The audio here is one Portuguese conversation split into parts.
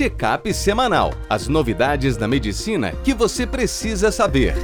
Checkup semanal. As novidades da medicina que você precisa saber.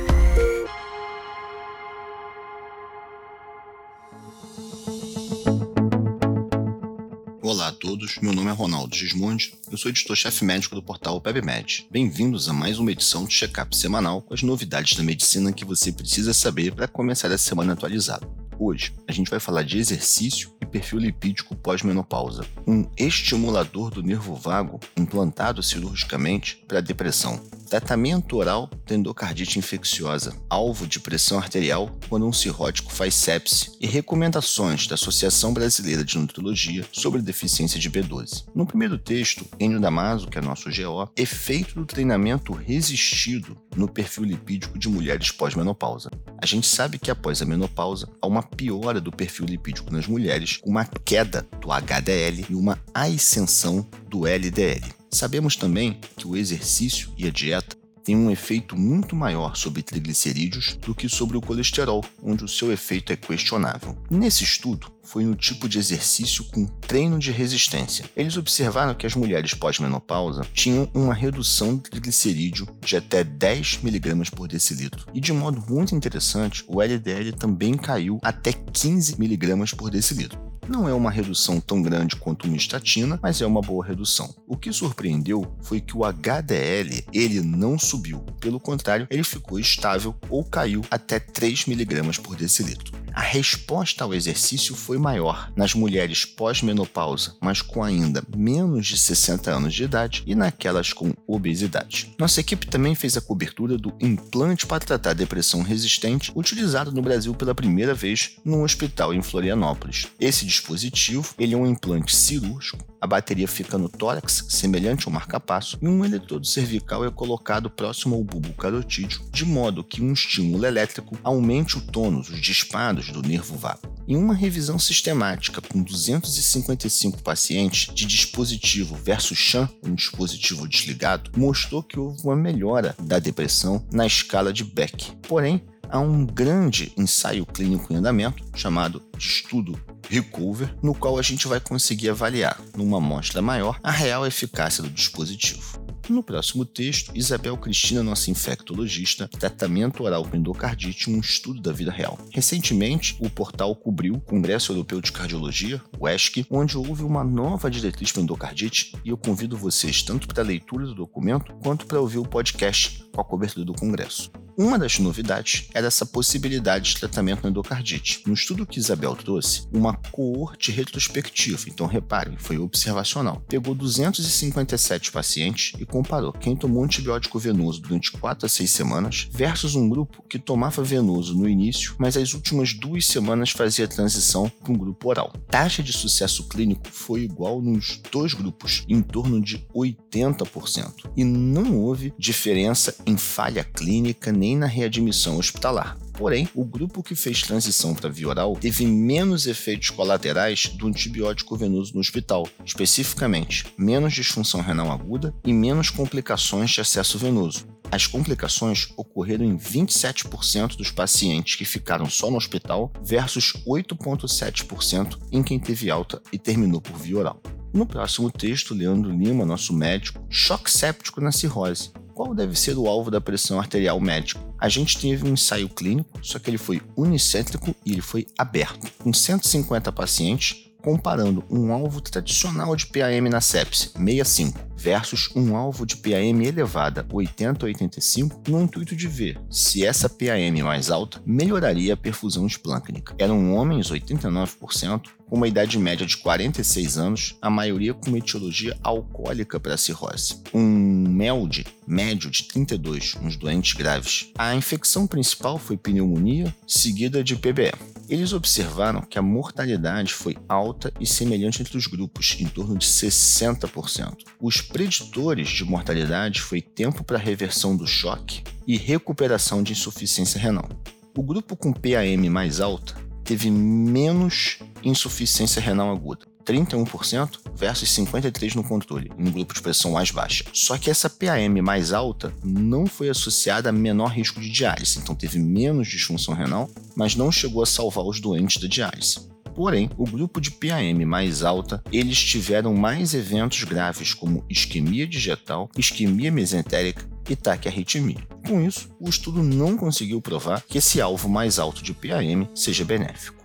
Olá a todos, meu nome é Ronaldo Gismondi, eu sou editor-chefe médico do portal PebMed. Bem-vindos a mais uma edição do Checkup semanal com as novidades da medicina que você precisa saber para começar a semana atualizada. Hoje, a gente vai falar de exercício perfil lipídico pós-menopausa, um estimulador do nervo vago implantado cirurgicamente para depressão, tratamento oral da endocardite infecciosa, alvo de pressão arterial quando um cirrótico faz sepse e recomendações da Associação Brasileira de Nutrologia sobre deficiência de B12. No primeiro texto, Enio Damaso, que é nosso GO, efeito do treinamento resistido no perfil lipídico de mulheres pós-menopausa. A gente sabe que após a menopausa há uma piora do perfil lipídico nas mulheres, uma queda do HDL e uma ascensão do LDL. Sabemos também que o exercício e a dieta têm um efeito muito maior sobre triglicerídeos do que sobre o colesterol, onde o seu efeito é questionável. Nesse estudo, foi no tipo de exercício com treino de resistência. Eles observaram que as mulheres pós-menopausa tinham uma redução de triglicerídeo de até 10 mg por decilitro. E de modo muito interessante, o LDL também caiu até 15 mg por decilitro. Não é uma redução tão grande quanto uma estatina, mas é uma boa redução. O que surpreendeu foi que o HDL ele não subiu, pelo contrário, ele ficou estável ou caiu até 3 mg por decilitro. A resposta ao exercício foi maior nas mulheres pós-menopausa, mas com ainda menos de 60 anos de idade e naquelas com obesidade. Nossa equipe também fez a cobertura do implante para tratar depressão resistente, utilizado no Brasil pela primeira vez num hospital em Florianópolis. Esse dispositivo ele é um implante cirúrgico a bateria fica no tórax, semelhante ao marcapasso, e um eletrodo cervical é colocado próximo ao bulbo carotídeo, de modo que um estímulo elétrico aumente o tônus, os disparos do nervo vago. Em uma revisão sistemática com 255 pacientes de dispositivo versus sham, um dispositivo desligado, mostrou que houve uma melhora da depressão na escala de Beck. Porém, há um grande ensaio clínico em andamento, chamado de estudo Recover, no qual a gente vai conseguir avaliar, numa amostra maior, a real eficácia do dispositivo. No próximo texto, Isabel Cristina, nossa infectologista, tratamento oral com endocardite, um estudo da vida real. Recentemente, o portal cobriu o Congresso Europeu de Cardiologia, o ESC, onde houve uma nova diretriz para endocardite e eu convido vocês tanto para a leitura do documento quanto para ouvir o podcast com a cobertura do Congresso. Uma das novidades era essa possibilidade de tratamento na endocardite. No estudo que Isabel trouxe, uma coorte retrospectiva, então reparem, foi observacional, pegou 257 pacientes e comparou quem tomou antibiótico venoso durante 4 a 6 semanas versus um grupo que tomava venoso no início, mas as últimas duas semanas fazia transição para um grupo oral. Taxa de sucesso clínico foi igual nos dois grupos, em torno de 80%, e não houve diferença em falha clínica nem nem na readmissão hospitalar. Porém, o grupo que fez transição para via oral teve menos efeitos colaterais do antibiótico venoso no hospital, especificamente menos disfunção renal aguda e menos complicações de acesso venoso. As complicações ocorreram em 27% dos pacientes que ficaram só no hospital versus 8,7% em quem teve alta e terminou por via oral. No próximo texto, Leandro Lima, nosso médico, choque séptico na cirrose qual deve ser o alvo da pressão arterial médica? A gente teve um ensaio clínico, só que ele foi unicêntrico e ele foi aberto, com 150 pacientes, comparando um alvo tradicional de PAM na sepse, 65, versus um alvo de PAM elevada, 80 a 85, no intuito de ver se essa PAM mais alta melhoraria a perfusão esplâncnica. Eram homens, 89%, com uma idade média de 46 anos, a maioria com etiologia alcoólica para cirrose. Um MELD médio de 32 nos doentes graves. A infecção principal foi pneumonia, seguida de PBE. Eles observaram que a mortalidade foi alta e semelhante entre os grupos, em torno de 60%. Os preditores de mortalidade foi tempo para reversão do choque e recuperação de insuficiência renal. O grupo com PAM mais alta teve menos insuficiência renal aguda. 31% versus 53% no controle, no grupo de pressão mais baixa. Só que essa PAM mais alta não foi associada a menor risco de diálise, então teve menos disfunção renal, mas não chegou a salvar os doentes da diálise. Porém, o grupo de PAM mais alta, eles tiveram mais eventos graves como isquemia digital, isquemia mesentérica e taquiarritmia. Com isso, o estudo não conseguiu provar que esse alvo mais alto de PAM seja benéfico.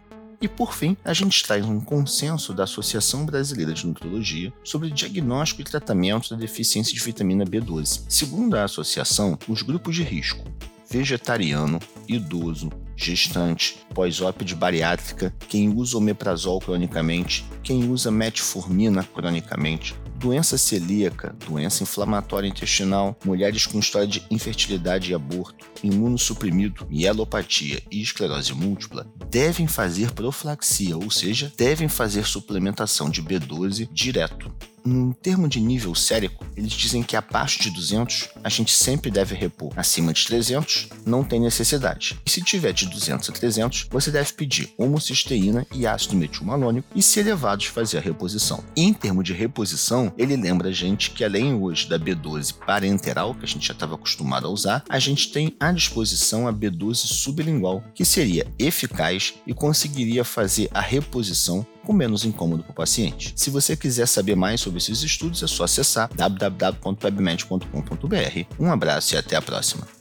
E por fim, a gente traz um consenso da Associação Brasileira de Nutrologia sobre diagnóstico e tratamento da deficiência de vitamina B12. Segundo a associação, os grupos de risco vegetariano, idoso, gestante, pós-ópide bariátrica, quem usa omeprazol cronicamente, quem usa metformina cronicamente, doença celíaca, doença inflamatória intestinal, mulheres com história de infertilidade e aborto, imunossuprimido, mielopatia e esclerose múltipla devem fazer profilaxia, ou seja, devem fazer suplementação de B12 direto. Em termo de nível sérico, eles dizem que abaixo de 200 a gente sempre deve repor. Acima de 300 não tem necessidade. E se tiver de 200 a 300, você deve pedir homocisteína e ácido metilmalônico e, se elevados, fazer a reposição. E em termo de reposição, ele lembra a gente que além hoje da B12 parenteral, que a gente já estava acostumado a usar, a gente tem à disposição a B12 sublingual, que seria eficaz e conseguiria fazer a reposição com menos incômodo para o paciente. Se você quiser saber mais sobre esses estudos, é só acessar www.webmed.com.br. Um abraço e até a próxima.